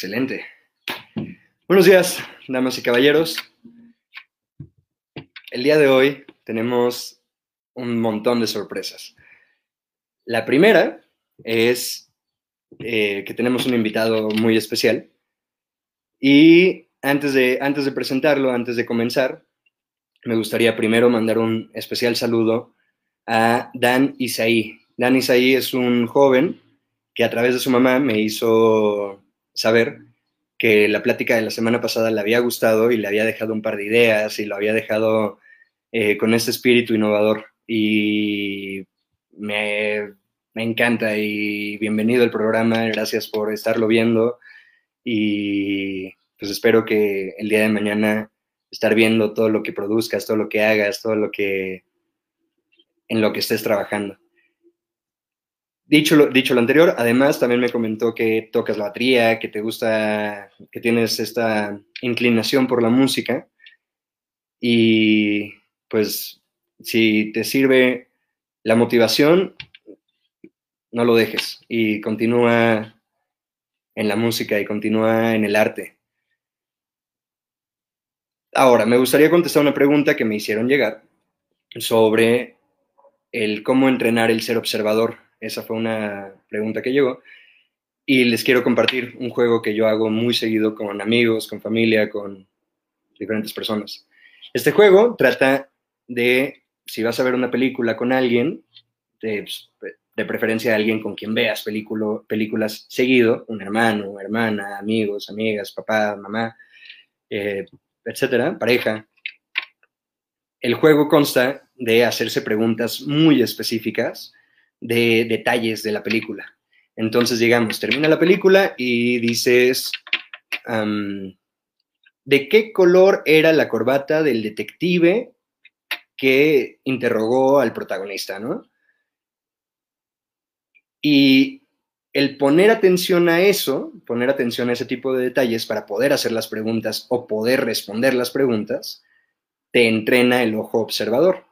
Excelente. Buenos días, damas y caballeros. El día de hoy tenemos un montón de sorpresas. La primera es eh, que tenemos un invitado muy especial. Y antes de, antes de presentarlo, antes de comenzar, me gustaría primero mandar un especial saludo a Dan Isaí. Dan Isaí es un joven que a través de su mamá me hizo saber que la plática de la semana pasada le había gustado y le había dejado un par de ideas y lo había dejado eh, con este espíritu innovador. Y me, me encanta y bienvenido al programa, gracias por estarlo viendo y pues espero que el día de mañana estar viendo todo lo que produzcas, todo lo que hagas, todo lo que en lo que estés trabajando. Dicho lo, dicho lo anterior, además también me comentó que tocas la batería, que te gusta, que tienes esta inclinación por la música. Y pues si te sirve la motivación, no lo dejes y continúa en la música y continúa en el arte. Ahora, me gustaría contestar una pregunta que me hicieron llegar sobre el cómo entrenar el ser observador. Esa fue una pregunta que llegó. Y les quiero compartir un juego que yo hago muy seguido con amigos, con familia, con diferentes personas. Este juego trata de, si vas a ver una película con alguien, de, de preferencia alguien con quien veas películas seguido, un hermano, hermana, amigos, amigas, papá, mamá, eh, etcétera, pareja. El juego consta de hacerse preguntas muy específicas de detalles de la película. Entonces, digamos, termina la película y dices, ¿de qué color era la corbata del detective que interrogó al protagonista, no? Y el poner atención a eso, poner atención a ese tipo de detalles para poder hacer las preguntas o poder responder las preguntas, te entrena el ojo observador.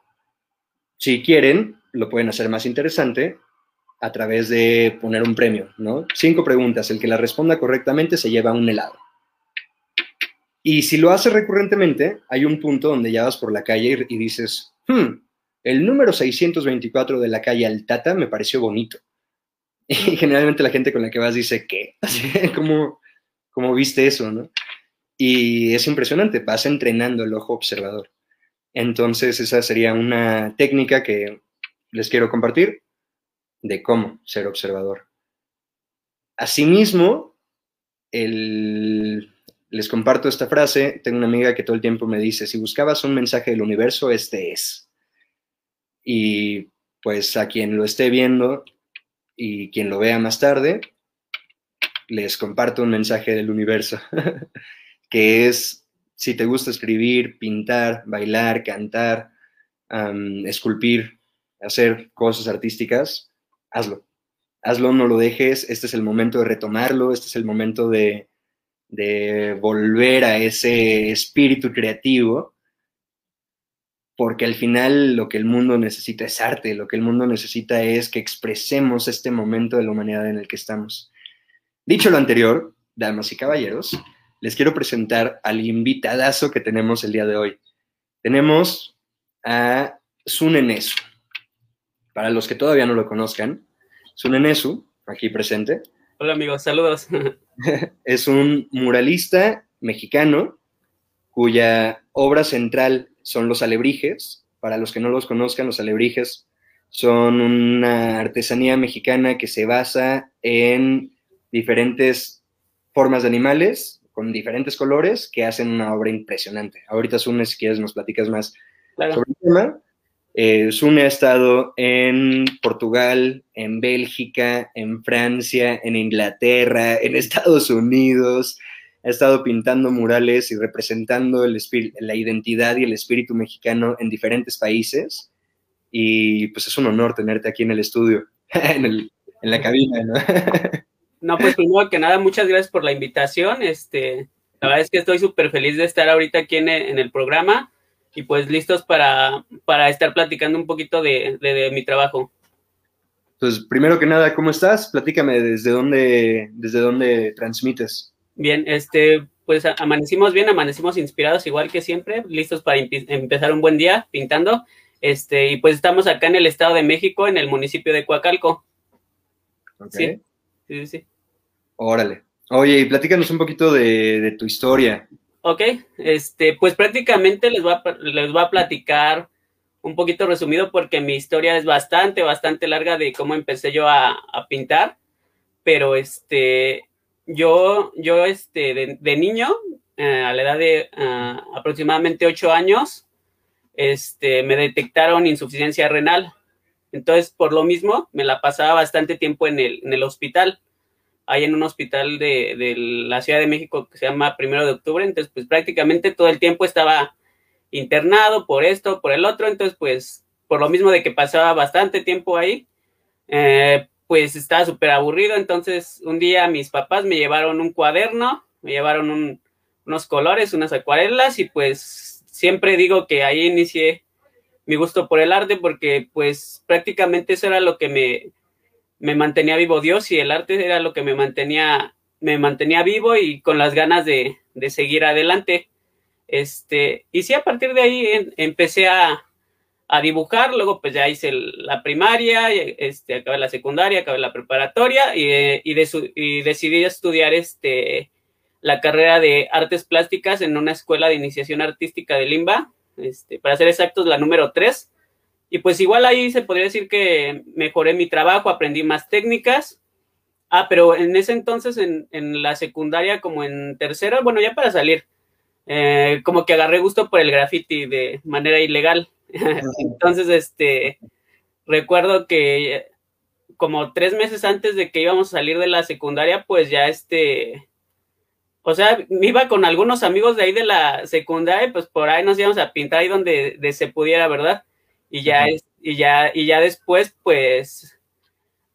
Si quieren, lo pueden hacer más interesante a través de poner un premio, ¿no? Cinco preguntas, el que la responda correctamente se lleva un helado. Y si lo haces recurrentemente, hay un punto donde ya vas por la calle y, dices, hmm, el número 624 de la calle Altata me pareció bonito y generalmente la gente con la que vas dice, ¿qué? ¿cómo, ¿cómo viste eso, no? Y es impresionante, vas entrenando el ojo observador. Entonces, esa sería una técnica que les quiero compartir de cómo ser observador. Asimismo, el, les comparto esta frase. Tengo una amiga que todo el tiempo me dice, si buscabas un mensaje del universo, este es. Y pues a quien lo esté viendo, y quien lo vea más tarde, les comparto un mensaje del universo, que es, si te gusta escribir, pintar, bailar, cantar, esculpir, hacer cosas artísticas, hazlo. Hazlo, no lo dejes, este es el momento de retomarlo, este es el momento de, de volver a ese espíritu creativo porque al final lo que el mundo necesita es arte, lo que el mundo necesita es que expresemos este momento de la humanidad en el que estamos. Dicho lo anterior, damas y caballeros, les quiero presentar al invitadazo que tenemos el día de hoy. Tenemos a Sunenesu. Para los que todavía no lo conozcan, Sunenesu, aquí presente. Hola amigos, saludos. es un muralista mexicano cuya obra central son los alebrijes. Para los que no los conozcan, los alebrijes son una artesanía mexicana que se basa en diferentes formas de animales con diferentes colores que hacen una obra impresionante. Ahorita Sune, si quieres, nos platicas más sobre el tema. Eh, ha estado en Portugal, en Bélgica, en Francia, en Inglaterra, en Estados Unidos, ha estado pintando murales y representando el la identidad y el espíritu mexicano en diferentes países. Y pues es un honor tenerte aquí en el estudio, en, la cabina, ¿no? no, pues primero que nada, muchas gracias por la invitación. Este, la verdad es que estoy súper feliz de estar ahorita aquí en el, programa y pues listos para, para estar platicando un poquito de, de, mi trabajo. Pues primero que nada, ¿cómo estás? Platícame desde dónde, desde dónde transmites. Bien, este, pues amanecimos bien, amanecimos inspirados igual que siempre, listos para empezar un buen día pintando. Este, y pues estamos acá en el Estado de México, en el municipio de Coacalco. Sí, sí, sí. Órale. Oye, y platícanos un poquito de, tu historia. Ok, este, pues prácticamente les voy, a, les a platicar un poquito resumido porque mi historia es bastante, bastante larga de cómo empecé yo a, a pintar, pero este, yo, yo este, de, niño, eh, a la edad de ah, aproximadamente 8 años, este, me detectaron insuficiencia renal. Entonces, por lo mismo, me la pasaba bastante tiempo en el, en el hospital, ahí en un hospital de, de, la Ciudad de México que se llama Primero de Octubre. Entonces, pues prácticamente todo el tiempo estaba internado por esto, por el otro. Entonces, pues, por lo mismo de que pasaba bastante tiempo ahí, eh, pues estaba súper aburrido. Entonces, un día mis papás me llevaron un cuaderno, me llevaron unos colores, unas acuarelas y pues siempre digo que ahí inicié mi gusto por el arte porque pues prácticamente eso era lo que me, me mantenía vivo Dios y el arte era lo que me mantenía, me mantenía vivo y con las ganas de, de seguir adelante. Este, y sí, a partir de ahí empecé a, a dibujar, luego pues ya hice la primaria, este, acabé la secundaria, acabé la preparatoria y, y, decidí estudiar este, la carrera de artes plásticas en una escuela de iniciación artística de Limba, este, para ser exactos, la número 3. Y pues igual ahí se podría decir que mejoré mi trabajo, aprendí más técnicas. Ah, pero en ese entonces, en, en la secundaria, como en tercera, bueno, ya para salir, eh, como que agarré gusto por el graffiti de manera ilegal. Entonces, este, recuerdo que como tres meses antes de que íbamos a salir de la secundaria, pues ya este, o sea, me iba con algunos amigos de ahí de la secundaria, pues por ahí nos íbamos a pintar ahí donde se pudiera, ¿verdad? Y ya, es, y ya, y ya después, pues,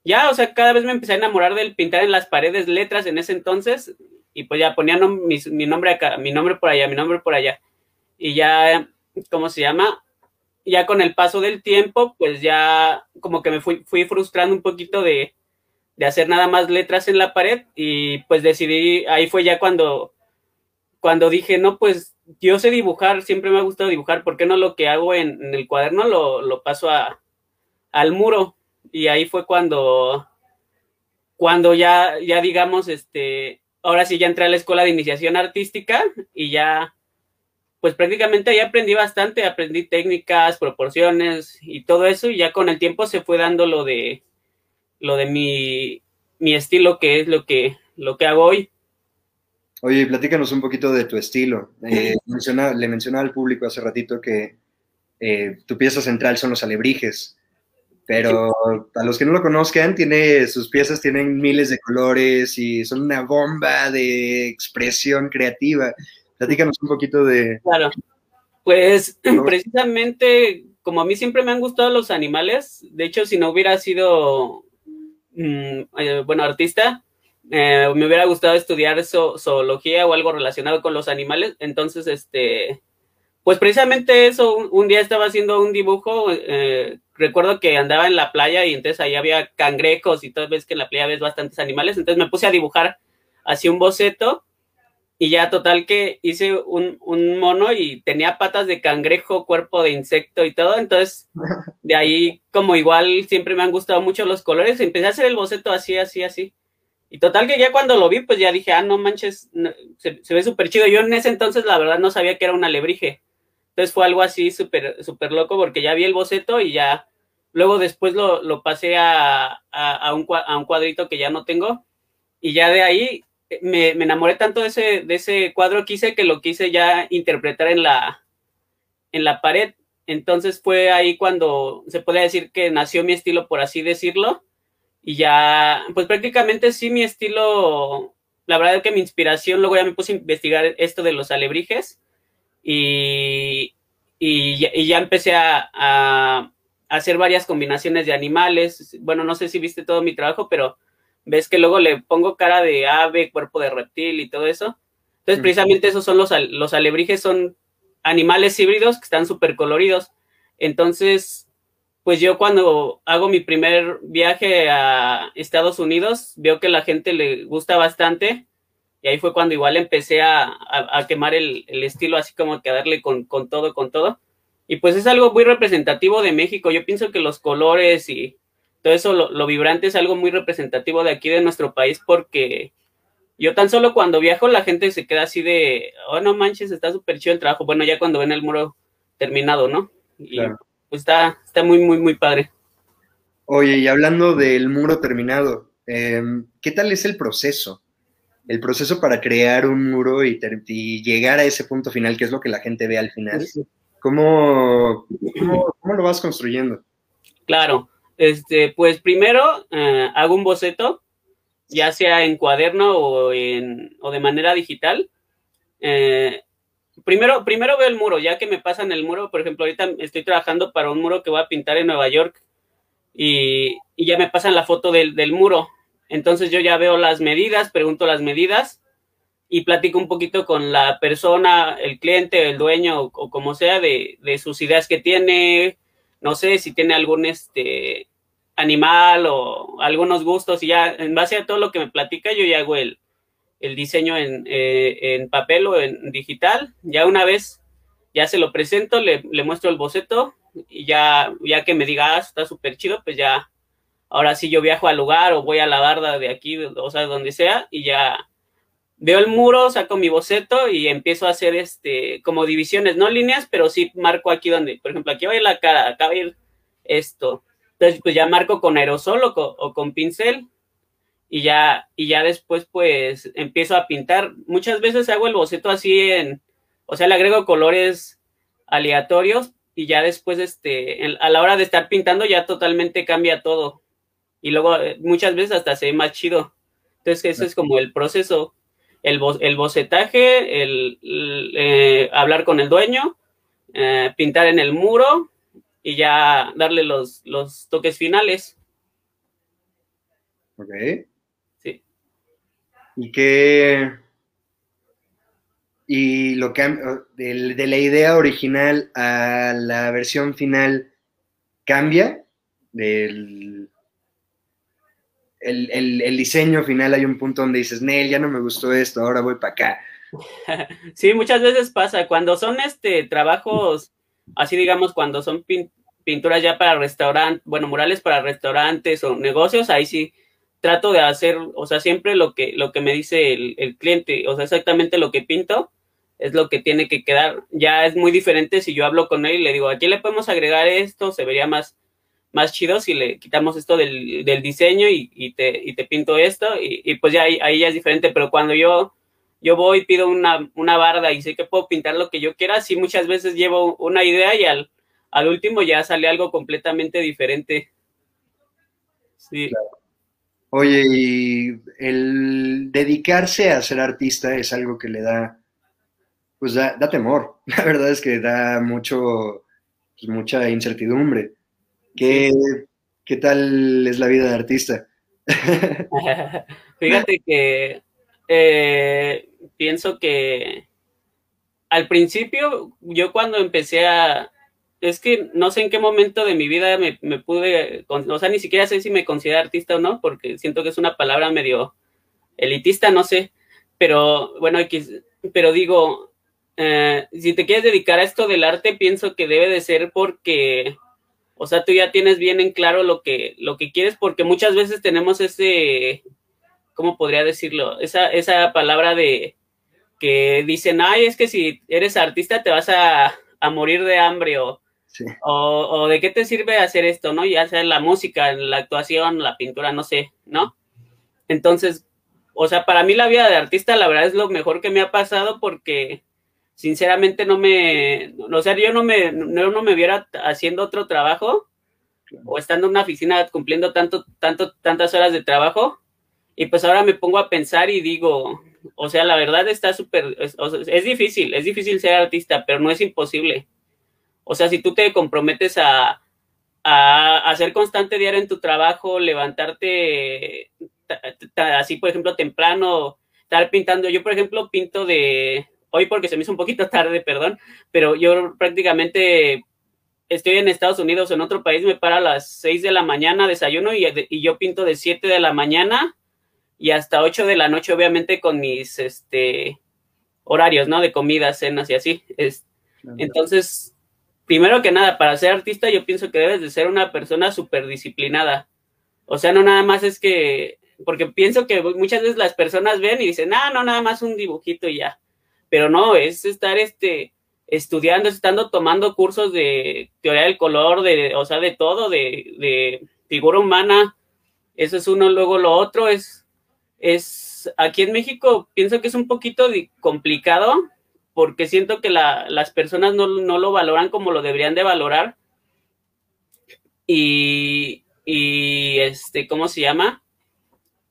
ya, o sea, cada vez me empecé a enamorar del pintar en las paredes letras en ese entonces, y pues ya ponía mi, mi nombre acá, mi nombre por allá, mi nombre por allá, y ya, ¿cómo se llama? ya con el paso del tiempo, pues ya como que me fui, fui frustrando un poquito de, de hacer nada más letras en la pared y pues decidí, ahí fue ya cuando, cuando dije, no, pues yo sé dibujar, siempre me ha gustado dibujar, ¿por qué no lo que hago en, el cuaderno lo, lo paso a, al muro? Y ahí fue cuando, cuando ya, ya digamos, este, ahora sí ya entré a la escuela de iniciación artística y ya pues prácticamente ahí aprendí bastante, aprendí técnicas, proporciones y todo eso, y ya con el tiempo se fue dando lo de lo de mi, mi estilo, que es lo que, lo que hago hoy. Oye, platícanos un poquito de tu estilo. Eh, le mencionaba al público hace ratito que eh, tu pieza central son los alebrijes, pero a los que no lo conozcan, tiene, sus piezas tienen miles de colores y son una bomba de expresión creativa. Platícanos un poquito de... Claro, pues precisamente como a mí siempre me han gustado los animales, de hecho si no hubiera sido, mm, eh, bueno, artista, eh, me hubiera gustado estudiar zoología o algo relacionado con los animales, entonces, este, pues precisamente eso, un, día estaba haciendo un dibujo, eh, recuerdo que andaba en la playa y entonces ahí había cangrejos y todo, ves que en la playa ves bastantes animales, entonces me puse a dibujar así un boceto y ya total que hice un, un, mono y tenía patas de cangrejo, cuerpo de insecto y todo. Entonces, de ahí, como igual siempre me han gustado mucho los colores, empecé a hacer el boceto así, así, así. Y total que ya cuando lo vi, pues ya dije, ah, no manches, se, ve súper chido. Yo en ese entonces, la verdad, no sabía que era un alebrije. Entonces fue algo así súper, súper loco porque ya vi el boceto y ya, luego después lo, lo pasé a, a, a, un, a un cuadrito que ya no tengo. Y ya de ahí me, enamoré tanto de ese, de ese cuadro que hice que lo quise ya interpretar en la, en la pared. Entonces fue ahí cuando se puede decir que nació mi estilo, por así decirlo. Y ya, pues prácticamente sí, mi estilo, la verdad es que mi inspiración, luego ya me puse a investigar esto de los alebrijes y, y, ya, empecé a, a, hacer varias combinaciones de animales. Bueno, no sé si viste todo mi trabajo, pero ves que luego le pongo cara de ave, cuerpo de reptil y todo eso. Entonces, precisamente esos son los, los alebrijes, son animales híbridos que están súper coloridos. Entonces, pues yo cuando hago mi primer viaje a Estados Unidos, veo que la gente le gusta bastante Y ahí fue cuando igual empecé a, quemar el, estilo, así como que a darle con, todo, con todo. Y pues es algo muy representativo de México. Yo pienso que los colores y todo eso, lo, vibrante es algo muy representativo de aquí de nuestro país porque yo tan solo cuando viajo la gente se queda así de, oh no manches, está súper chido el trabajo. Bueno, ya cuando ven el muro terminado, ¿no? Y pues está, está muy, muy, muy padre. Oye, y hablando del muro terminado, em, ¿qué tal es el proceso? El proceso para crear un muro y, llegar a ese punto final, que es lo que la gente ve al final. ¿Cómo, cómo, lo vas construyendo? Claro, este, pues primero eh, hago un boceto, ya sea en cuaderno o, en, o de manera digital. Eh, primero, primero veo el muro, ya que me pasan el muro, por ejemplo, ahorita estoy trabajando para un muro que voy a pintar en Nueva York y, ya me pasan la foto del, muro. Entonces yo ya veo las medidas, pregunto las medidas y platico un poquito con la persona, el cliente, el dueño o, como sea de, sus ideas que tiene, no sé si tiene algún este animal o algunos gustos y ya en base a todo lo que me platica yo ya hago el, el diseño en, eh, en, papel o en digital. Ya una vez ya se lo presento, le, le muestro el boceto y ya, ya que me diga, ah, está súper chido, pues ya, ahora sí yo viajo al lugar o voy a la barda de aquí, o sea, donde sea, y ya veo el muro, saco mi boceto y empiezo a hacer este, como divisiones, no líneas, pero sí marco aquí donde, por ejemplo, aquí va a ir la cara, acá va a ir esto. Entonces, pues ya marco con aerosol o o con pincel y ya, y ya después pues empiezo a pintar. Muchas veces hago el boceto así en, o sea, le agrego colores aleatorios y ya después, este, a la hora de estar pintando ya totalmente cambia todo. Y luego eh, muchas veces hasta se ve más chido. Entonces eso es como el proceso, el, el bocetaje, el, eh, hablar con el dueño, eh, pintar en el muro y ya darle los, los toques finales. Y que. Y lo que de, la idea original a la versión final cambia. Del el, el, diseño final hay un punto donde dices, Nel, ya no me gustó esto, ahora voy para acá. Sí, muchas veces pasa. Cuando son este trabajos, así digamos, cuando son pinturas ya para restaurantes, bueno, murales para restaurantes o negocios, ahí sí trato de hacer, o sea, siempre lo que, lo que me dice el, cliente, o sea, exactamente lo que pinto es lo que tiene que quedar. Ya es muy diferente si yo hablo con él y le digo, aquí le podemos agregar esto, se vería más, más chido si le quitamos esto del, diseño y, te, y te pinto esto, y, pues ya ahí, ya es diferente, pero cuando yo, yo voy pido una, una barda y sé que puedo pintar lo que yo quiera, sí muchas veces llevo una idea y al, al último ya sale algo completamente diferente. Sí. Oye, y el dedicarse a ser artista es algo que le da, pues da, temor. La verdad es que da mucho, pues mucha incertidumbre. ¿Qué, ¿Qué tal es la vida de artista? Fíjate que eh, pienso que al principio, yo cuando empecé a, es que no sé en qué momento de mi vida me, pude, o sea, ni siquiera sé si me considero artista o no, porque siento que es una palabra medio elitista, no sé, pero bueno, pero digo, eh, si te quieres dedicar a esto del arte, pienso que debe de ser porque, o sea, tú ya tienes bien en claro lo que, lo que quieres, porque muchas veces tenemos ese, ¿cómo podría decirlo? Esa, esa palabra de que dicen, ay, es que si eres artista te vas a, a morir de hambre o o, de qué te sirve hacer esto, ¿no? Ya sea la música, la actuación, la pintura, no sé, ¿no? Entonces, o sea, para mí la vida de artista, la verdad es lo mejor que me ha pasado porque sinceramente no me, o sea, yo no me, no, no me viera haciendo otro trabajo o estando en una oficina cumpliendo tanto, tanto, tantas horas de trabajo y pues ahora me pongo a pensar y digo, o sea, la verdad está súper, es difícil, es difícil ser artista, pero no es imposible. O sea, si tú te comprometes a, a, ser constante diario en tu trabajo, levantarte así, por ejemplo, temprano, estar pintando. Yo, por ejemplo, pinto de hoy porque se me hizo un poquito tarde, perdón, pero yo prácticamente estoy en Estados Unidos o en otro país, me para a las 6 de la mañana, desayuno y, y yo pinto de 7 de la mañana y hasta 8 de la noche, obviamente, con mis este, horarios, ¿no? De comidas, cenas y así. Es, Entonces, primero que nada, para ser artista, yo pienso que debes de ser una persona súper disciplinada. O sea, no nada más es que, porque pienso que muchas veces las personas ven y dicen, ah, no, nada más un dibujito y ya. Pero no, es estar este, estudiando, estando tomando cursos de teoría del color, de, o sea, de todo, de, de figura humana. Eso es uno, luego lo otro es es aquí en México pienso que es un poquito complicado porque siento que las personas no, lo valoran como lo deberían de valorar. Y, y, este, ¿cómo se llama?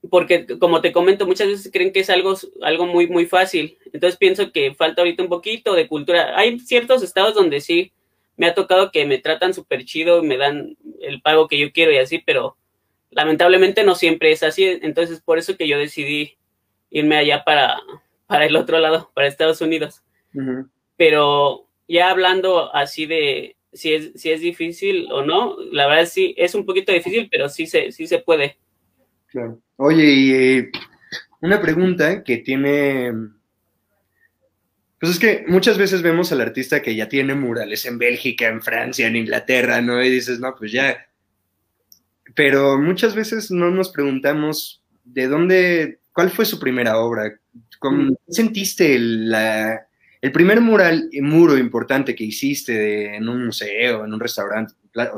Porque como te comento, muchas veces creen que es algo, algo muy, muy fácil. Entonces pienso que falta ahorita un poquito de cultura. Hay ciertos estados donde sí me ha tocado que me tratan súper chido, me dan el pago que yo quiero y así, pero lamentablemente no siempre es así, entonces por eso que yo decidí irme allá para, para el otro lado, para Estados Unidos. Pero ya hablando así de si es, si es difícil o no, la verdad sí, es un poquito difícil, pero sí se, sí se puede. Claro. Oye, y eh, una pregunta que tiene... Pues es que muchas veces vemos al artista que ya tiene murales en Bélgica, en Francia, en Inglaterra, ¿no? Y dices, no, pues ya, pero muchas veces no nos preguntamos de dónde, cuál fue su primera obra, ¿cómo mm. sentiste el, el primer mural, muro importante que hiciste en un museo, en un restaurante? claro.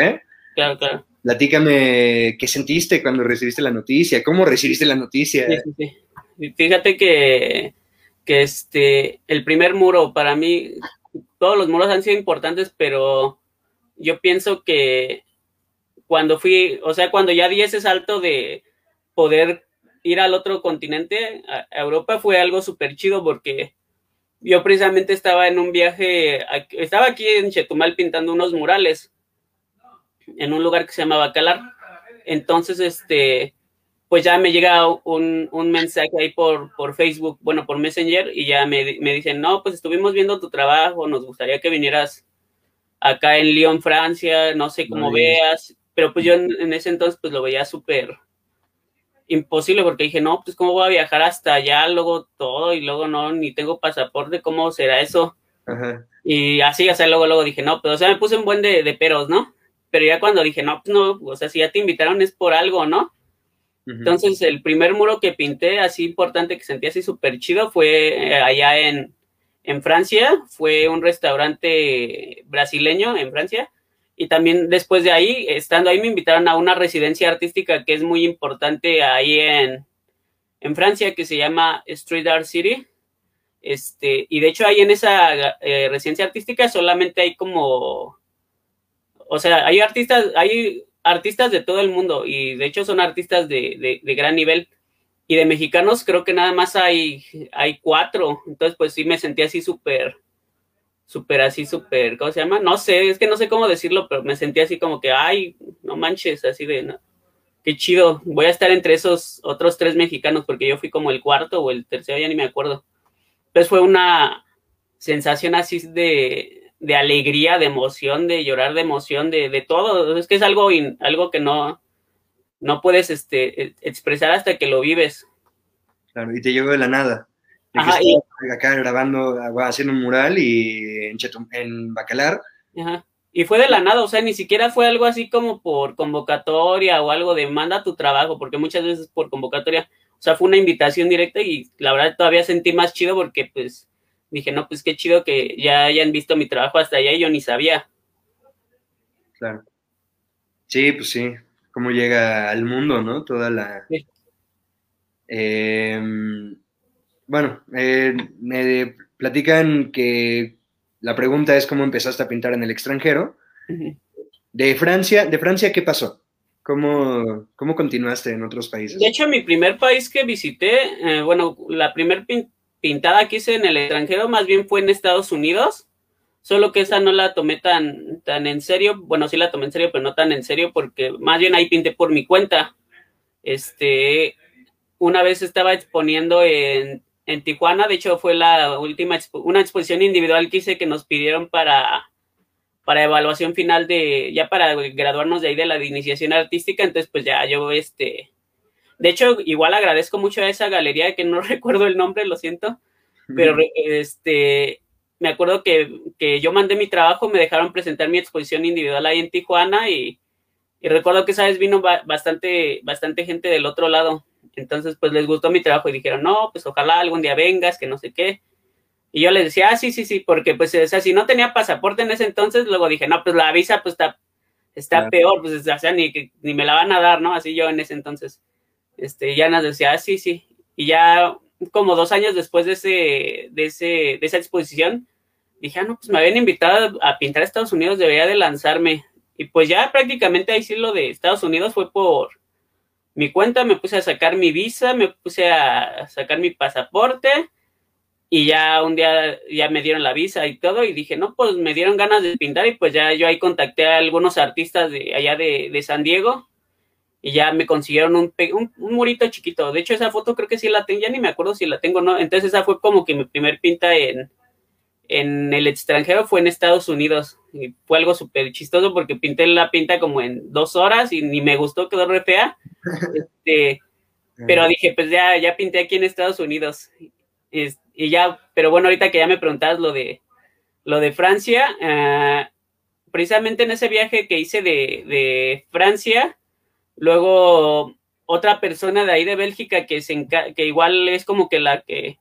¿eh? claro, claro. Platícame qué sentiste cuando recibiste la noticia, cómo recibiste la noticia. Sí, sí, sí. Fíjate que, que este, el primer muro para mí, todos los muros han sido importantes, pero yo pienso que cuando fui, o sea, cuando ya di ese salto de poder ir al otro continente, a Europa, fue algo súper chido porque yo precisamente estaba en un viaje, estaba aquí en Chetumal pintando unos murales en un lugar que se llama Bacalar. Entonces, este, pues ya me llega un, un mensaje ahí por, por, Facebook, bueno, por Messenger, y ya me, me, dicen, no, pues estuvimos viendo tu trabajo, nos gustaría que vinieras acá en Lyon, Francia, no sé cómo veas, pero pues yo en, ese entonces pues lo veía súper imposible porque dije, no, pues cómo voy a viajar hasta allá, luego todo y luego no, ni tengo pasaporte, ¿cómo será eso? Y así, o sea, luego, luego dije, no, pero o sea, me puse un buen de, de, peros, ¿no? Pero ya cuando dije, no, pues no, o sea, si ya te invitaron es por algo, ¿no? Entonces, el primer muro que pinté, así importante, que sentí así súper chido, fue eh, allá en, en Francia, fue un restaurante brasileño en Francia, y también después de ahí, estando ahí, me invitaron a una residencia artística que es muy importante ahí en, en Francia, que se llama Street Art City. Este, y de hecho ahí en esa eh, residencia artística solamente hay como, o sea, hay artistas, hay artistas de todo el mundo y de hecho son artistas de, de, gran nivel. Y de mexicanos creo que nada más hay, hay cuatro. Entonces pues sí me sentí así súper súper así, súper, ¿cómo se llama? No sé, es que no sé cómo decirlo, pero me sentí así como que, ay, no manches, así de, no, qué chido, voy a estar entre esos otros tres mexicanos porque yo fui como el cuarto o el tercero, ya ni me acuerdo. Entonces fue una sensación así de, de alegría, de emoción, de llorar de emoción, de, de todo. Es que es algo, algo que no, no puedes este, expresar hasta que lo vives. Claro, y te llegó de la nada acá grabando, haciendo un mural y en, en Bacalar. Y fue de la nada, o sea, ni siquiera fue algo así como por convocatoria o algo de manda tu trabajo, porque muchas veces por convocatoria, o sea, fue una invitación directa y la verdad todavía sentí más chido porque pues dije, no, pues qué chido que ya hayan visto mi trabajo hasta allá y yo ni sabía. Claro. Sí, pues sí, cómo llega al mundo, ¿no? Toda la... Em, bueno, eh, me platican que la pregunta es cómo empezaste a pintar en el extranjero. De Francia, ¿de Francia qué pasó? ¿Cómo, ¿Cómo continuaste en otros países? De hecho, mi primer país que visité, eh, bueno, la primer pintada que hice en el extranjero más bien fue en Estados Unidos, solo que esa no la tomé tan, tan en serio, bueno, sí la tomé en serio, pero no tan en serio porque más bien ahí pinté por mi cuenta. Este, una vez estaba exponiendo en en Tijuana. De hecho, fue la última, una exposición individual que hice que nos pidieron para, para evaluación final de, ya para graduarnos de ahí de la iniciación artística. Entonces, pues ya yo, este, de hecho, igual agradezco mucho a esa galería que no recuerdo el nombre, lo siento, pero este, me acuerdo que, que, yo mandé mi trabajo, me dejaron presentar mi exposición individual ahí en Tijuana y, y recuerdo que esa vez vino bastante, bastante gente del otro lado. Entonces, pues les gustó mi trabajo y dijeron, no, pues ojalá algún día vengas, que no sé qué. Y yo les decía, ah, sí, sí, sí, porque pues, o sea, si no tenía pasaporte en ese entonces, luego dije, no, pues la visa pues está, está peor, pues, o sea, ni, ni me la van a dar, ¿no? Así yo en ese entonces. Este, ya nos decía, ah, sí, sí. Y ya como dos años después de, ese, de, ese, de esa exposición, dije, ah, no, pues me habían invitado a pintar a Estados Unidos, debería de lanzarme. Y pues ya prácticamente ahí sí lo de Estados Unidos fue por mi cuenta, me puse a sacar mi visa, me puse a sacar mi pasaporte y ya un día ya me dieron la visa y todo y dije, no, pues me dieron ganas de pintar y pues ya yo ahí contacté a algunos artistas de allá de, de San Diego y ya me consiguieron un, un, murito chiquito. De hecho, esa foto creo que sí la tengo, ya ni me acuerdo si la tengo no. Entonces esa fue como que mi primer pinta en, en el extranjero fue en Estados Unidos. Y fue algo súper chistoso porque pinté la pinta como en dos horas y ni me gustó, quedó re fea. Este, pero dije, pues ya, ya pinté aquí en Estados Unidos. y ya, pero bueno, ahorita que ya me preguntabas lo de, lo de Francia, uh, precisamente en ese viaje que hice de, de Francia, luego otra persona de ahí de Bélgica que, se que igual es como que la que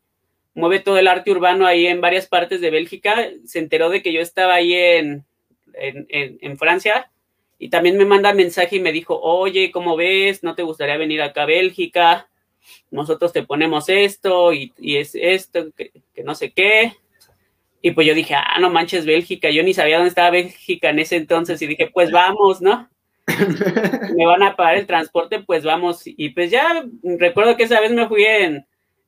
mueve todo el arte urbano ahí en varias partes de Bélgica, se enteró de que yo estaba ahí en, en, Francia y también me manda mensaje y me dijo, oye, ¿cómo ves? ¿No te gustaría venir acá a Bélgica? Nosotros te ponemos esto y, es esto, que, no sé qué. Y pues yo dije, ah, no manches, Bélgica. Yo ni sabía dónde estaba Bélgica en ese entonces y dije, pues vamos, ¿no? me van a pagar el transporte, pues vamos. Y pues ya recuerdo que esa vez me fui en,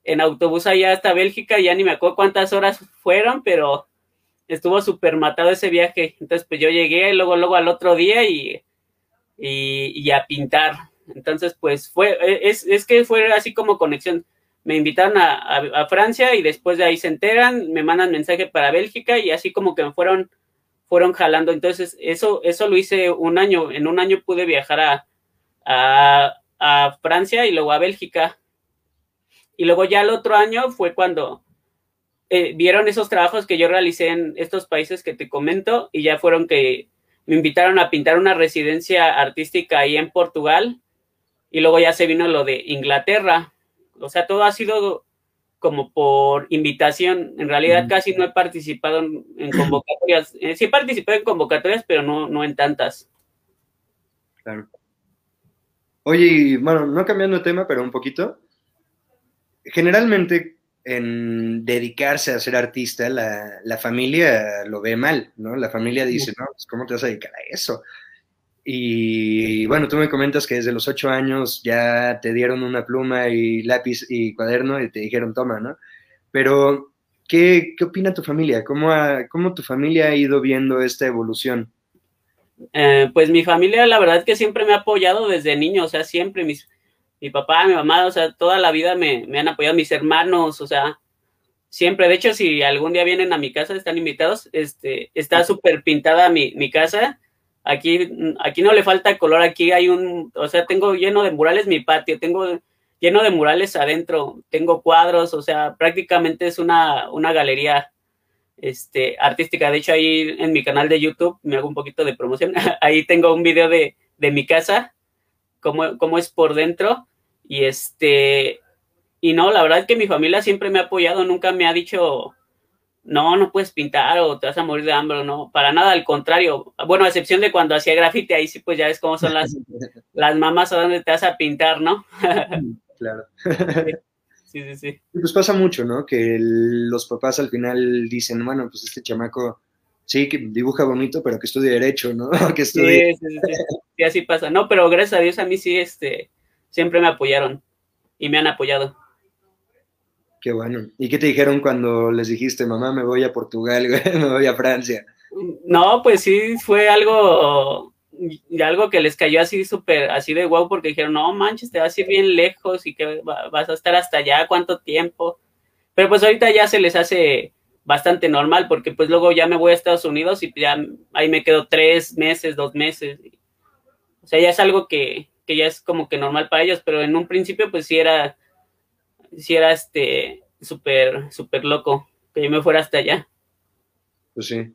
en autobús allá hasta Bélgica, ya ni me acuerdo cuántas horas fueron, pero estuvo súper matado ese viaje. Entonces, pues yo llegué luego, luego al otro día y, y, a pintar. Entonces, pues fue, es, es, que fue así como conexión. Me invitaron a, a, Francia y después de ahí se enteran, me mandan mensaje para Bélgica y así como que me fueron, fueron jalando. Entonces, eso, eso lo hice un año. En un año pude viajar a, a, a Francia y luego a Bélgica y luego ya el otro año fue cuando eh, vieron esos trabajos que yo realicé en estos países que te comento y ya fueron que me invitaron a pintar una residencia artística ahí en Portugal y luego ya se vino lo de Inglaterra. O sea, todo ha sido como por invitación. En realidad casi no he participado en, convocatorias. Eh, sí he participado en convocatorias, pero no, no en tantas. Claro. Oye, bueno, no cambiando de tema, pero un poquito generalmente en dedicarse a ser artista, la, familia lo ve mal, ¿no? La familia dice, no, pues, ¿cómo te vas a dedicar a eso? Y bueno, tú me comentas que desde los ocho años ya te dieron una pluma y lápiz y cuaderno y te dijeron, toma, ¿no? Pero, ¿qué, qué opina tu familia? ¿Cómo, ¿Cómo tu familia ha ido viendo esta evolución? Eh, pues mi familia, la verdad que siempre me ha apoyado desde niño, o sea, siempre mis, mi papá, mi mamá, o sea, toda la vida me, han apoyado, mis hermanos, o sea, siempre. De hecho, si algún día vienen a mi casa, están invitados, este, está súper pintada mi, mi casa. Aquí, aquí no le falta color, aquí hay un, o sea, tengo lleno de murales mi patio, tengo lleno de murales adentro, tengo cuadros, o sea, prácticamente es una, una galería este, artística. De hecho, ahí en mi canal de YouTube me hago un poquito de promoción. ahí tengo un video de, de mi casa, cómo, cómo es por dentro. Y este, y no, la verdad es que mi familia siempre me ha apoyado, nunca me ha dicho, no, no puedes pintar o te vas a morir de hambre, no, para nada, al contrario. Bueno, a excepción de cuando hacía grafite, ahí sí, pues ya ves cómo son las, las mamás a donde te vas a pintar, ¿no? claro. Sí, sí, sí. Pues pasa mucho, ¿no? Que los papás al final dicen, bueno, pues este chamaco sí, que dibuja bonito, pero que estudie derecho, ¿no? que estudie... Sí, sí, sí, sí, así pasa. No, pero gracias a Dios a mí sí, este, siempre me apoyaron y me han apoyado. Qué bueno. ¿Y qué te dijeron cuando les dijiste, mamá, me voy a Portugal, me voy a Francia? No, pues sí, fue algo, algo que les cayó así súper, así de guau, porque dijeron, no manches, te vas a ir bien lejos y que vas a estar hasta allá, ¿cuánto tiempo? Pero pues ahorita ya se les hace bastante normal, porque pues luego ya me voy a Estados Unidos y ya ahí me quedo tres meses, dos meses. O sea, ya es algo que, que ya es como que normal para ellos, pero en un principio pues sí era, sí era este, súper, súper loco que yo me fuera hasta allá. Pues sí.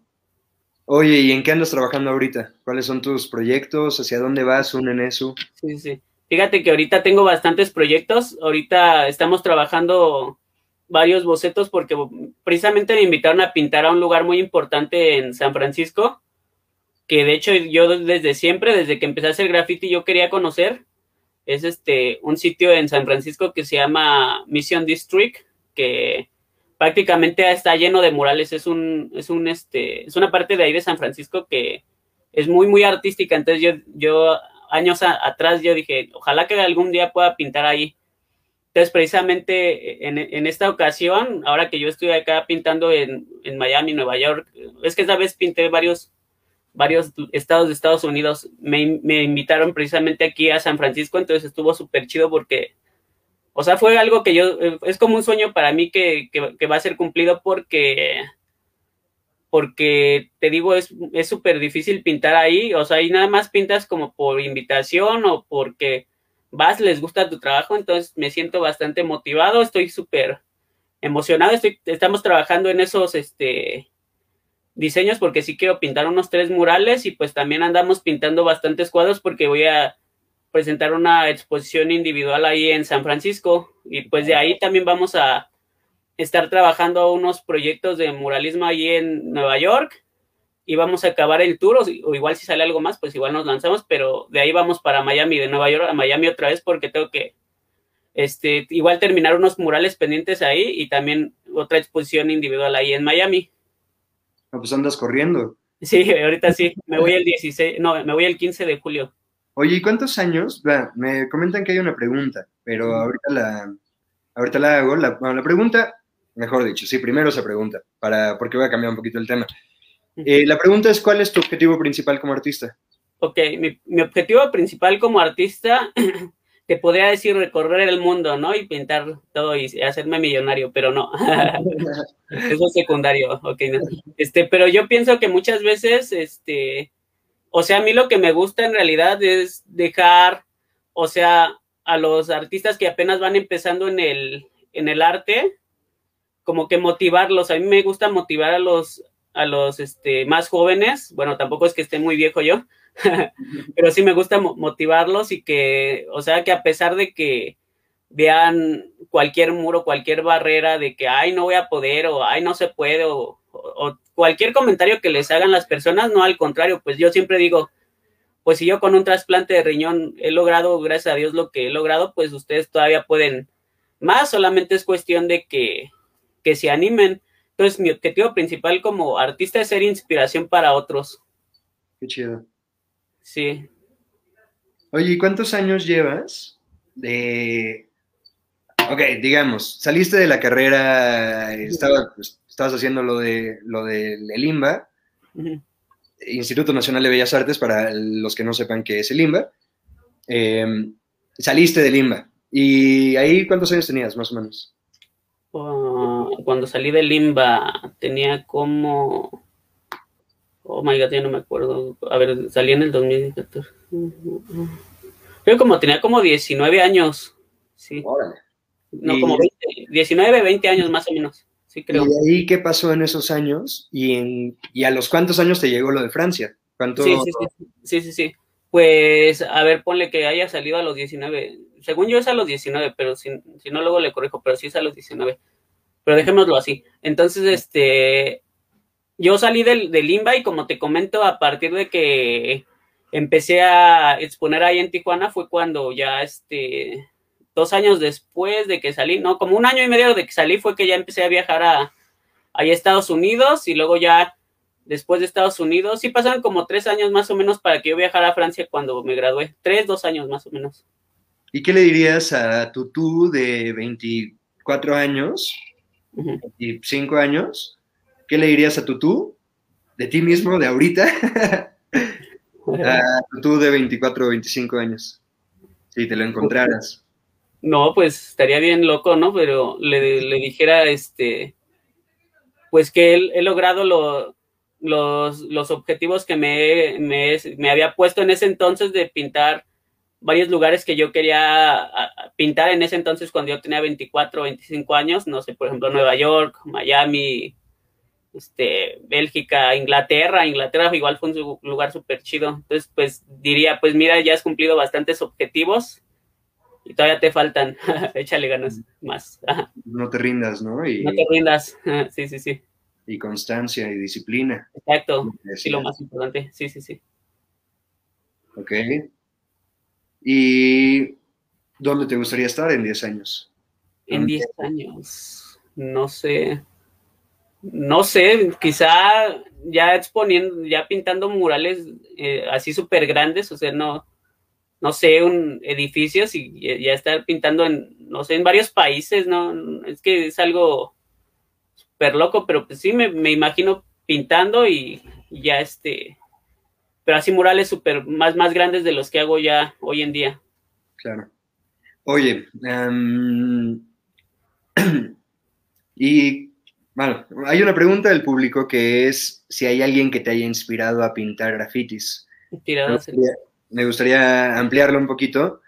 Oye, ¿y en qué andas trabajando ahorita? ¿Cuáles son tus proyectos? ¿Hacia dónde vas? ¿Un en eso? Sí, sí. Fíjate que ahorita tengo bastantes proyectos. Ahorita estamos trabajando varios bocetos porque precisamente me invitaron a pintar a un lugar muy importante en San Francisco, que de hecho yo desde siempre, desde que empecé a hacer graffiti, yo quería conocer. Es este un sitio en San Francisco que se llama Mission District, que prácticamente está lleno de murales. Es un, es un, este, es una parte de ahí de San Francisco que es muy, muy artística. Entonces yo, yo años atrás yo dije, ojalá que algún día pueda pintar ahí. Entonces, precisamente en, en, esta ocasión, ahora que yo estoy acá pintando en, en, Miami, Nueva York, es que esta vez pinté varios, varios estados de Estados Unidos. Me, me invitaron precisamente aquí a San Francisco, entonces estuvo súper chido porque o sea, fue algo que yo, eh, es como un sueño para mí que, que, va a ser cumplido porque, porque te digo, es súper difícil pintar ahí, o sea, y nada más pintas como por invitación o porque vas, les gusta tu trabajo, entonces me siento bastante motivado, estoy súper emocionado, estoy, estamos trabajando en esos, este, diseños porque sí quiero pintar unos tres murales y pues también andamos pintando bastantes cuadros porque voy a presentar una exposición individual ahí en San Francisco y pues de ahí también vamos a estar trabajando unos proyectos de muralismo ahí en Nueva York y vamos a acabar el tour o, igual si sale algo más pues igual nos lanzamos pero de ahí vamos para Miami de Nueva York a Miami otra vez porque tengo que este igual terminar unos murales pendientes ahí y también otra exposición individual ahí en Miami. No, pues andas corriendo. Sí, ahorita sí, me voy el 16, no, me voy el 15 de julio. Oye, ¿y cuántos años? me comentan que hay una pregunta, pero ahorita la, ahorita la hago. La, la pregunta, mejor dicho, sí, primero esa pregunta, para, porque voy a cambiar un poquito el tema. Eh, la pregunta es, ¿cuál es tu objetivo principal como artista? Ok, mi, mi objetivo principal como artista, te podría decir recorrer el mundo, ¿no? Y pintar todo y hacerme millonario, pero no. Eso es secundario, ok. No. Este, pero yo pienso que muchas veces, este, o sea, a mí lo que me gusta en realidad es dejar, o sea, a los artistas que apenas van empezando en el, en el arte, como que motivarlos. A mí me gusta motivar a los, a los este, más jóvenes. Bueno, tampoco es que esté muy viejo yo, pero sí me gusta motivarlos y que, o sea, que a pesar de que vean cualquier muro, cualquier barrera de que, ay, no voy a poder o, ay, no se puede o, cualquier comentario que les hagan las personas, no al contrario, pues yo siempre digo, pues si yo con un trasplante de riñón he logrado, gracias a Dios, lo que he logrado, pues ustedes todavía pueden más, solamente es cuestión de que, que se animen. Entonces, mi objetivo principal como artista es ser inspiración para otros. Qué chido. Sí. Oye, ¿y cuántos años llevas de... Ok, digamos, saliste de la carrera, estaba, pues, estabas haciendo lo de lo del IMBA, Instituto Nacional de Bellas Artes, para los que no sepan qué es el IMBA. Em, saliste del IMBA. ¿Y ahí cuántos años tenías, más o menos? Cuando salí del IMBA tenía como... Oh my god, ya no me acuerdo. A ver, salí en el 2014. Creo como tenía como 19 años. Sí. Órale. No, como 19, 20 años más o menos. ¿Y de ahí qué pasó en esos años? ¿Y, en, y a los cuántos años te llegó lo de Francia? ¿Cuánto... Sí, sí, sí, sí, Pues, a ver, ponle que haya salido a los 19. Según yo es a los 19, pero si, si no luego le corrijo, pero sí es a los 19. Pero dejémoslo así. Entonces, este, yo salí del, del y como te comento, a partir de que empecé a exponer ahí en Tijuana fue cuando ya, este, dos años después de que salí, no, como un año y medio de que salí fue que ya empecé a viajar a, a Estados Unidos y luego ya después de Estados Unidos, sí pasaron como tres años más o menos para que yo viajara a Francia cuando me gradué, tres, dos años más o menos. ¿Y qué le dirías a tu tú de 24 años y 5 años? ¿Qué le dirías a tu tú de ti mismo, de ahorita, a tu tú de 24 o 25 años? Si te lo encontraras. No, pues estaría bien loco, ¿no? Pero le, le dijera, este, pues que he, he logrado lo, los, los, objetivos que me, me, me, había puesto en ese entonces de pintar varios lugares que yo quería pintar en ese entonces cuando yo tenía 24 o 25 años, no sé, por ejemplo, Nueva York, Miami, este, Bélgica, Inglaterra, Inglaterra igual fue un lugar súper chido. Entonces, pues diría, pues mira, ya has cumplido bastantes objetivos y todavía te faltan, échale ganas más. no te rindas, ¿no? Y, no te rindas, sí, sí, sí. Y constancia y disciplina. Exacto, sí, lo más importante, sí, sí, sí. Ok. ¿Y dónde te gustaría estar en 10 años? En 10 años, no sé. No sé, quizá ya exponiendo, ya pintando murales eh, así súper grandes, o sea, no, no sé, un edificios y ya estar pintando en, no sé, en varios países, ¿no? Es que es algo súper loco, pero pues sí me, me imagino pintando y, ya este, pero así murales súper más, más grandes de los que hago ya hoy en día. Claro. Oye, em, y bueno, hay una pregunta del público que es si hay alguien que te haya inspirado a pintar grafitis. Me gustaría, ampliarlo un poquito.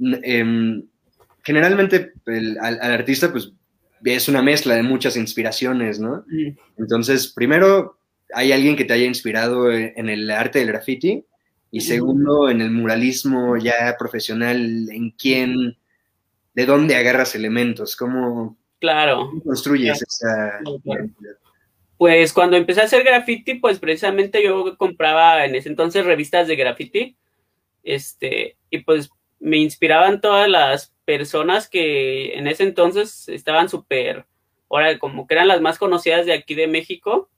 Em, generalmente al, artista pues es una mezcla de muchas inspiraciones, ¿no? Entonces, primero, hay alguien que te haya inspirado en el arte del graffiti y segundo, en el muralismo ya profesional, en quién, de dónde agarras elementos, cómo, claro. construyes esa... Pues cuando empecé a hacer graffiti, pues precisamente yo compraba en ese entonces revistas de graffiti, este, y pues me inspiraban todas las personas que en ese entonces estaban súper, ahora como que eran las más conocidas de aquí de México,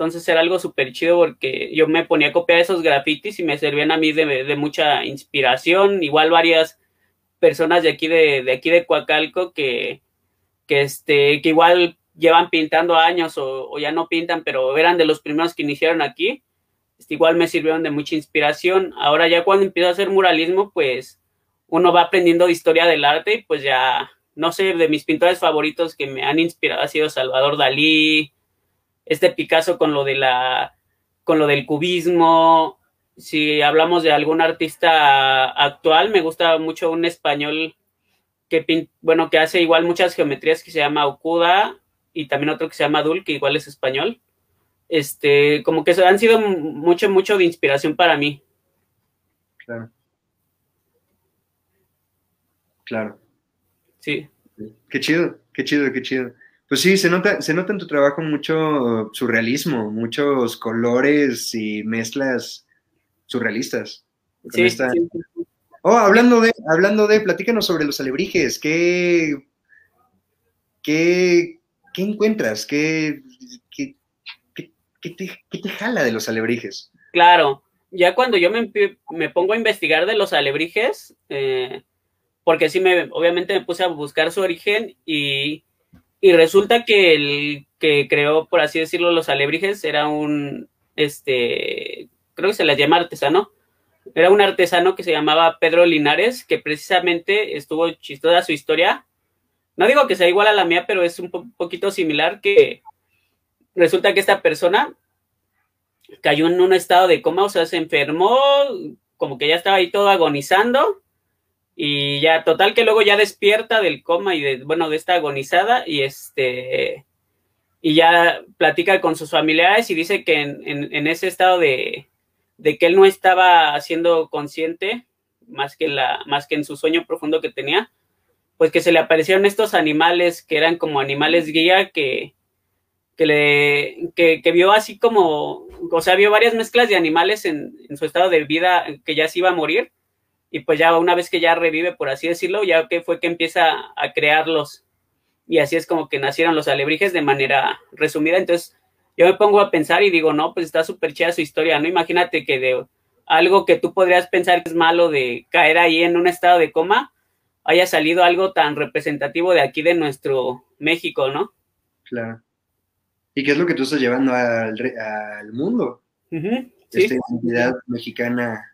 entonces era algo súper chido porque yo me ponía a copiar esos grafitis y me servían a mí de, mucha inspiración. Igual varias personas de aquí de, aquí de Coacalco que, que, este, que igual llevan pintando años o, ya no pintan, pero eran de los primeros que iniciaron aquí. Este, igual me sirvieron de mucha inspiración. Ahora ya cuando empiezo a hacer muralismo, pues uno va aprendiendo de historia del arte y pues ya, no sé, de mis pintores favoritos que me han inspirado ha sido Salvador Dalí, este Picasso con lo de la con lo del cubismo. Si hablamos de algún artista actual, me gusta mucho un español que bueno, que hace igual muchas geometrías que se llama Okuda y también otro que se llama Dul, que igual es español. Este, como que han sido mucho, mucho de inspiración para mí. Claro. Claro. Sí. Qué chido, qué chido, qué chido. Pues sí, se nota, se nota en tu trabajo mucho surrealismo, muchos colores y mezclas surrealistas. Sí, Oh, hablando de, hablando de, platícanos sobre los alebrijes. ¿Qué, qué, qué encuentras? ¿Qué, qué, qué, te, jala de los alebrijes? Claro, ya cuando yo me, me pongo a investigar de los alebrijes, eh, porque sí, me, obviamente me puse a buscar su origen y y resulta que el que creó, por así decirlo, los alebrijes era un, este, creo que se les llama artesano. Era un artesano que se llamaba Pedro Linares, que precisamente estuvo chistosa su historia. No digo que sea igual a la mía, pero es un poquito similar que resulta que esta persona cayó en un estado de coma, o sea, se enfermó, como que ya estaba ahí todo agonizando y ya, total que luego ya despierta del coma y de, bueno, de esta agonizada y este, y ya platica con sus familiares y dice que en, ese estado de, de, que él no estaba siendo consciente, más que, la, más que en su sueño profundo que tenía, pues que se le aparecieron estos animales que eran como animales guía que, que le, que, vio así como, o sea, vio varias mezclas de animales en su estado de vida que ya se iba a morir y pues ya una vez que ya revive, por así decirlo, ya que fue que empieza a crearlos y así es como que nacieron los alebrijes de manera resumida. Entonces yo me pongo a pensar y digo, no, pues está súper chida su historia, ¿no? Imagínate que de algo que tú podrías pensar que es malo de caer ahí en un estado de coma, haya salido algo tan representativo de aquí de nuestro México, ¿no? Claro. ¿Y qué es lo que tú estás llevando al, al mundo? Esta identidad mexicana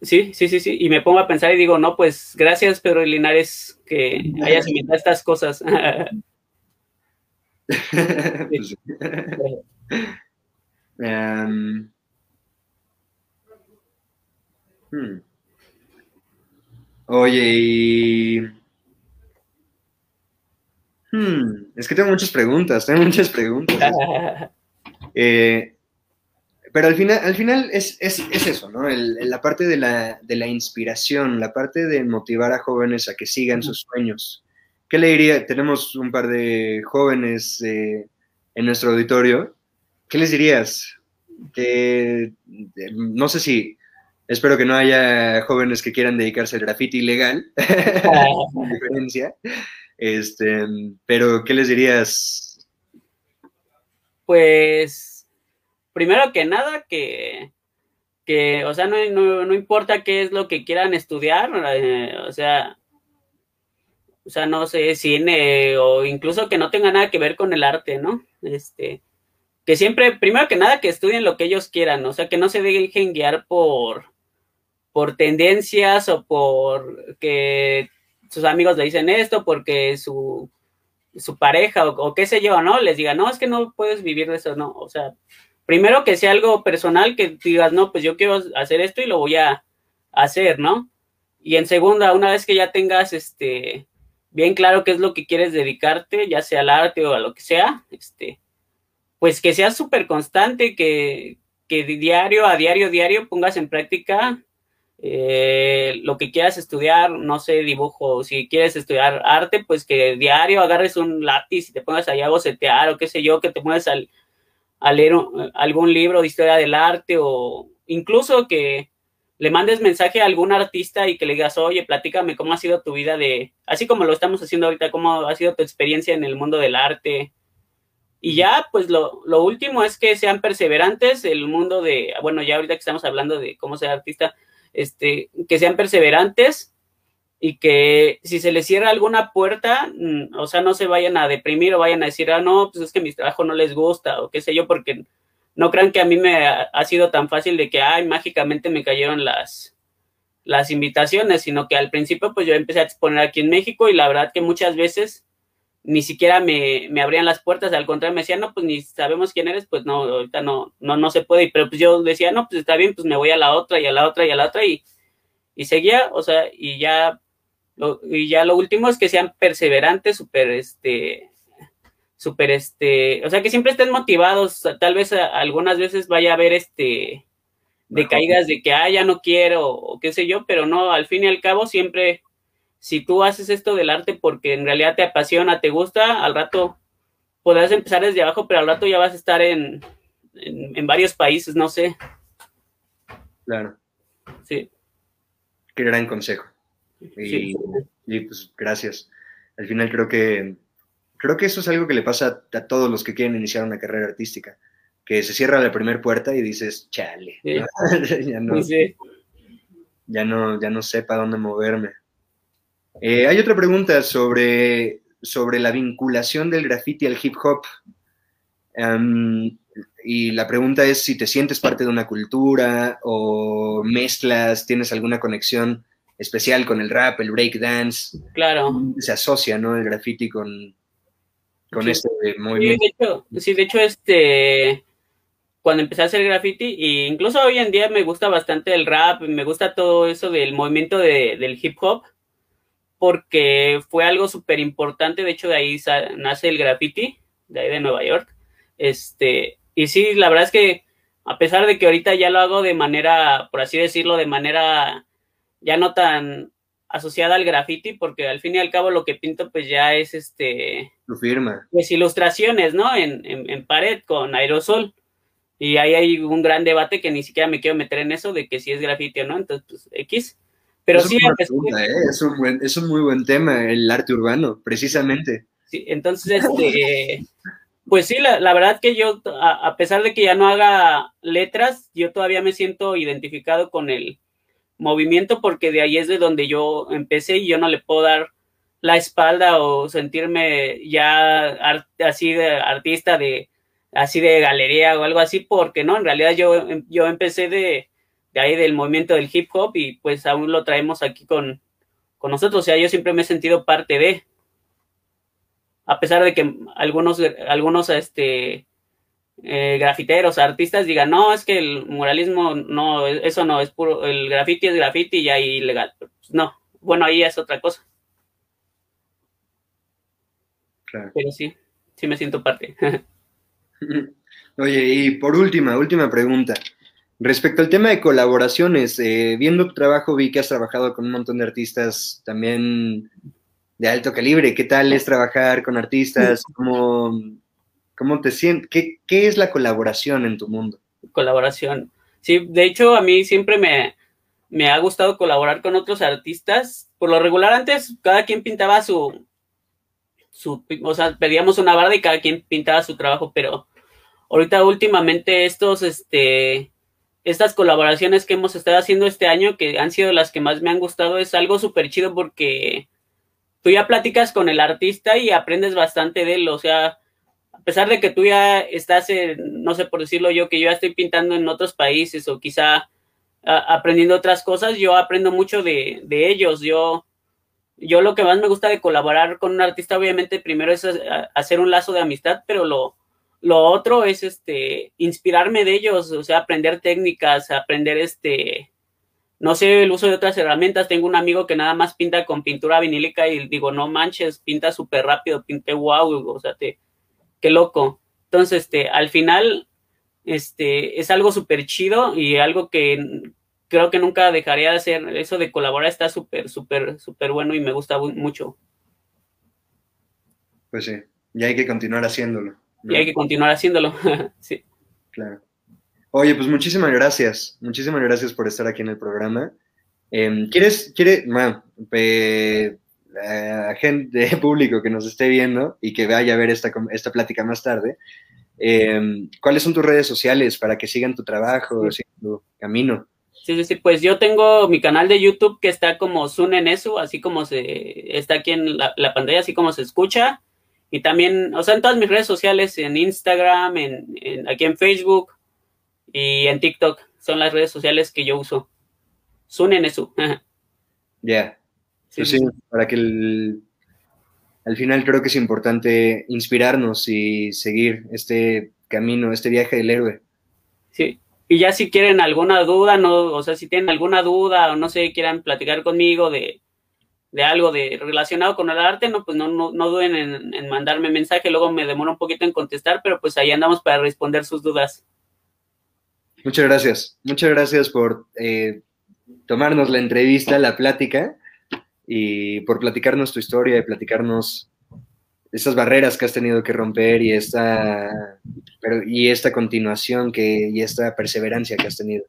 Sí, sí, sí, sí. Y me pongo a pensar y digo, no, pues gracias, Pedro Linares, que hayas inventado estas cosas. Pues em, hmm. Oye, y... Hmm, es que tengo muchas preguntas, tengo muchas preguntas. Eh, pero al final, al final es, es, es eso, ¿no? El, la parte de la, de la, inspiración, la parte de motivar a jóvenes a que sigan sus sueños. ¿Qué le diría? Tenemos un par de jóvenes eh, en nuestro auditorio. ¿Qué les dirías? Que no sé si Espero que no haya jóvenes que quieran dedicarse al graffiti ilegal, diferencia. Este, pero, ¿qué les dirías? Pues, primero que nada, que, que o sea, no, no, importa qué es lo que quieran estudiar, eh, o sea, o sea, no sé, cine o incluso que no tenga nada que ver con el arte, ¿no? Este, que siempre, primero que nada, que estudien lo que ellos quieran, o sea, que no se dejen guiar por, por tendencias o por que sus amigos le dicen esto, porque su, su pareja o, qué sé yo, ¿no? Les diga, no, es que no puedes vivir de eso, no. O sea, primero que sea algo personal, que digas, no, pues yo quiero hacer esto y lo voy a hacer, ¿no? Y en segunda, una vez que ya tengas este bien claro qué es lo que quieres dedicarte, ya sea al arte o a lo que sea, este, pues que seas súper constante, que, que diario a diario, diario pongas en práctica eh, lo que quieras estudiar, no sé, dibujo, si quieres estudiar arte, pues que diario agarres un lápiz y te pongas ahí a bocetear o qué sé yo, que te pongas a leer algún libro de historia del arte o incluso que le mandes mensaje a algún artista y que le digas, oye, platícame cómo ha sido tu vida de, así como lo estamos haciendo ahorita, cómo ha sido tu experiencia en el mundo del arte. Y ya, pues lo, lo último es que sean perseverantes, el mundo de, bueno, ya ahorita que estamos hablando de cómo ser artista, este, que sean perseverantes y que si se les cierra alguna puerta, mm, o sea, no se vayan a deprimir o vayan a decir, ah, no, pues es que mi trabajo no les gusta o qué sé yo, porque no crean que a mí me ha, sido tan fácil de que, ay, mágicamente me cayeron las, las invitaciones, sino que al principio pues yo empecé a exponer aquí en México y la verdad que muchas veces ni siquiera me, me, abrían las puertas, al contrario, me decían, no, pues ni sabemos quién eres, pues no, ahorita no, no, no se puede, pero pues yo decía, no, pues está bien, pues me voy a la otra y a la otra y a la otra y, y seguía, o sea, y ya, lo, y ya lo último es que sean perseverantes, súper, este, súper, este, o sea, que siempre estén motivados, tal vez algunas veces vaya a haber, este, de caídas de que, ah, ya no quiero, o qué sé yo, pero no, al fin y al cabo siempre si tú haces esto del arte porque en realidad te apasiona, te gusta, al rato podrás empezar desde abajo, pero al rato ya vas a estar en, en, varios países, no sé. Claro. Sí. Qué gran consejo. Y, y, pues gracias. Al final creo que creo que eso es algo que le pasa a todos los que quieren iniciar una carrera artística, que se cierra la primera puerta y dices, chale, ya no, ya no, ya no sé para dónde moverme. Eh, hay otra pregunta sobre, sobre la vinculación del graffiti al hip hop. Em, y la pregunta es si te sientes parte de una cultura o mezclas, tienes alguna conexión especial con el rap, el breakdance. Claro. Se asocia, ¿no? El graffiti con, con este movimiento. Sí de, hecho, sí, de hecho, este cuando empecé a hacer graffiti, e incluso hoy en día me gusta bastante el rap, me gusta todo eso del movimiento de, del hip hop porque fue algo súper importante, de hecho de ahí nace el graffiti, de ahí de Nueva York. Este, y sí, la verdad es que a pesar de que ahorita ya lo hago de manera, por así decirlo, de manera ya no tan asociada al graffiti, porque al fin y al cabo lo que pinto pues ya es este... Su firma. Pues ilustraciones, ¿no? En, en, en, pared con aerosol. Y ahí hay un gran debate que ni siquiera me quiero meter en eso de que si es graffiti o no, entonces pues X. Pero sí, ¿eh? es, un buen, es un muy buen tema, el arte urbano, precisamente. Sí, entonces, este, pues sí, la, la verdad que yo, a, pesar de que ya no haga letras, yo todavía me siento identificado con el movimiento porque de ahí es de donde yo empecé y yo no le puedo dar la espalda o sentirme ya así de artista de así de galería o algo así porque no en realidad yo yo empecé de de ahí del movimiento del hip hop y pues aún lo traemos aquí con, con nosotros. O sea, yo siempre me he sentido parte de, a pesar de que algunos, algunos este, eh, grafiteros, artistas digan, no, es que el muralismo, no, eso no, es puro, el graffiti es graffiti y ahí ilegal. Pues, no, bueno, ahí es otra cosa. Claro. Pero sí, sí me siento parte. Oye, y por última, última pregunta. Respecto al tema de colaboraciones, eh, viendo tu trabajo vi que has trabajado con un montón de artistas también de alto calibre. ¿Qué tal es trabajar con artistas? ¿Cómo, cómo te sientes? ¿Qué, ¿Qué, es la colaboración en tu mundo? Colaboración. Sí, de hecho a mí siempre me, me ha gustado colaborar con otros artistas. Por lo regular antes cada quien pintaba su, su, o sea, pedíamos una barda y cada quien pintaba su trabajo, pero ahorita últimamente estos, este, estas colaboraciones que hemos estado haciendo este año, que han sido las que más me han gustado, es algo súper chido porque tú ya platicas con el artista y aprendes bastante de él, o sea, pesar de que tú ya estás, en, no sé por decirlo yo, que yo ya estoy pintando en otros países o quizá aprendiendo otras cosas, yo aprendo mucho de, de, ellos, yo, yo lo que más me gusta de colaborar con un artista, obviamente, primero es hacer un lazo de amistad, pero lo, lo otro es este inspirarme de ellos, o sea, aprender técnicas, aprender este no sé el uso de otras herramientas. Tengo un amigo que nada más pinta con pintura vinílica y digo, no manches, pinta súper rápido, pinte wow, o sea, te, qué loco. Entonces, este, al final, este, es algo súper chido y algo que creo que nunca dejaría de hacer. Eso de colaborar está súper, súper, súper bueno y me gusta mucho. Pues sí, y hay que continuar haciéndolo. Y hay que continuar haciendo sí. Claro. Oye, pues muchísimas gracias. Muchísimas gracias por estar aquí en el programa. Em, ¿Quieres, quiere, bueno, gente público que nos esté viendo y que vaya a ver esta, esta plática más tarde, em, ¿cuáles son tus redes sociales para que sigan tu trabajo, tu camino? Sí, sí, sí, pues yo tengo mi canal de YouTube que está como Sun en eso, así como se está aquí en la, la pantalla, así como se escucha. Y también, o sea, en todas mis redes sociales, en Instagram, en, aquí en Facebook y en TikTok, son las redes sociales que yo uso. Sunen eso. Ya. Sí, para que al final creo que es importante inspirarnos y seguir este camino, este viaje del héroe. Sí. Y ya si quieren alguna duda, no, o sea, si tienen alguna duda o no sé, quieran platicar conmigo de, de algo de relacionado con el arte, no, pues no, no, no duden en, mandarme mensaje, luego me demoro un poquito en contestar, pero pues ahí andamos para responder sus dudas. Muchas gracias, muchas gracias por eh, tomarnos la entrevista, la plática y por platicarnos tu historia y platicarnos esas barreras que has tenido que romper y esta, y esta continuación que, y esta perseverancia que has tenido.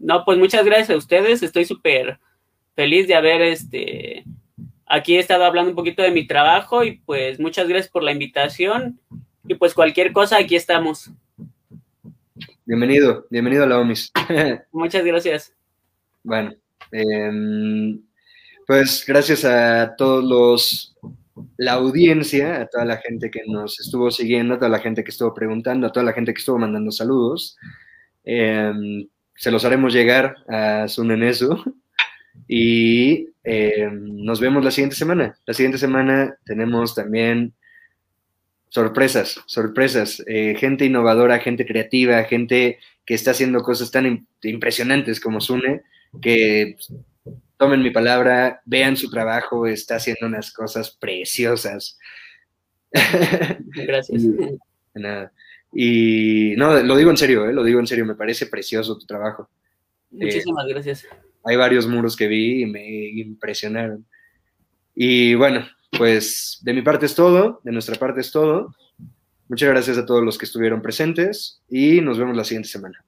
No, pues muchas gracias a ustedes, estoy súper feliz de haber este aquí he estado hablando un poquito de mi trabajo y pues muchas gracias por la invitación y pues cualquier cosa aquí estamos. Bienvenido, bienvenido a la OMIS. muchas gracias. Bueno, em, pues gracias a todos los, la audiencia, a toda la gente que nos estuvo siguiendo, a toda la gente que estuvo preguntando, a toda la gente que estuvo mandando saludos. Em, se los haremos llegar a Sunenesu. Y eh, nos vemos la siguiente semana. La siguiente semana tenemos también sorpresas, sorpresas, eh, gente innovadora, gente creativa, gente que está haciendo cosas tan impresionantes como Sune, que tomen mi palabra, vean su trabajo, está haciendo unas cosas preciosas. Gracias. y, nada. Y no, lo digo en serio, eh, lo digo en serio, me parece precioso tu trabajo. Muchísimas gracias hay varios muros que vi y me impresionaron. Y bueno, pues de mi parte es todo, de nuestra parte es todo. Muchas gracias a todos los que estuvieron presentes y nos vemos la siguiente semana.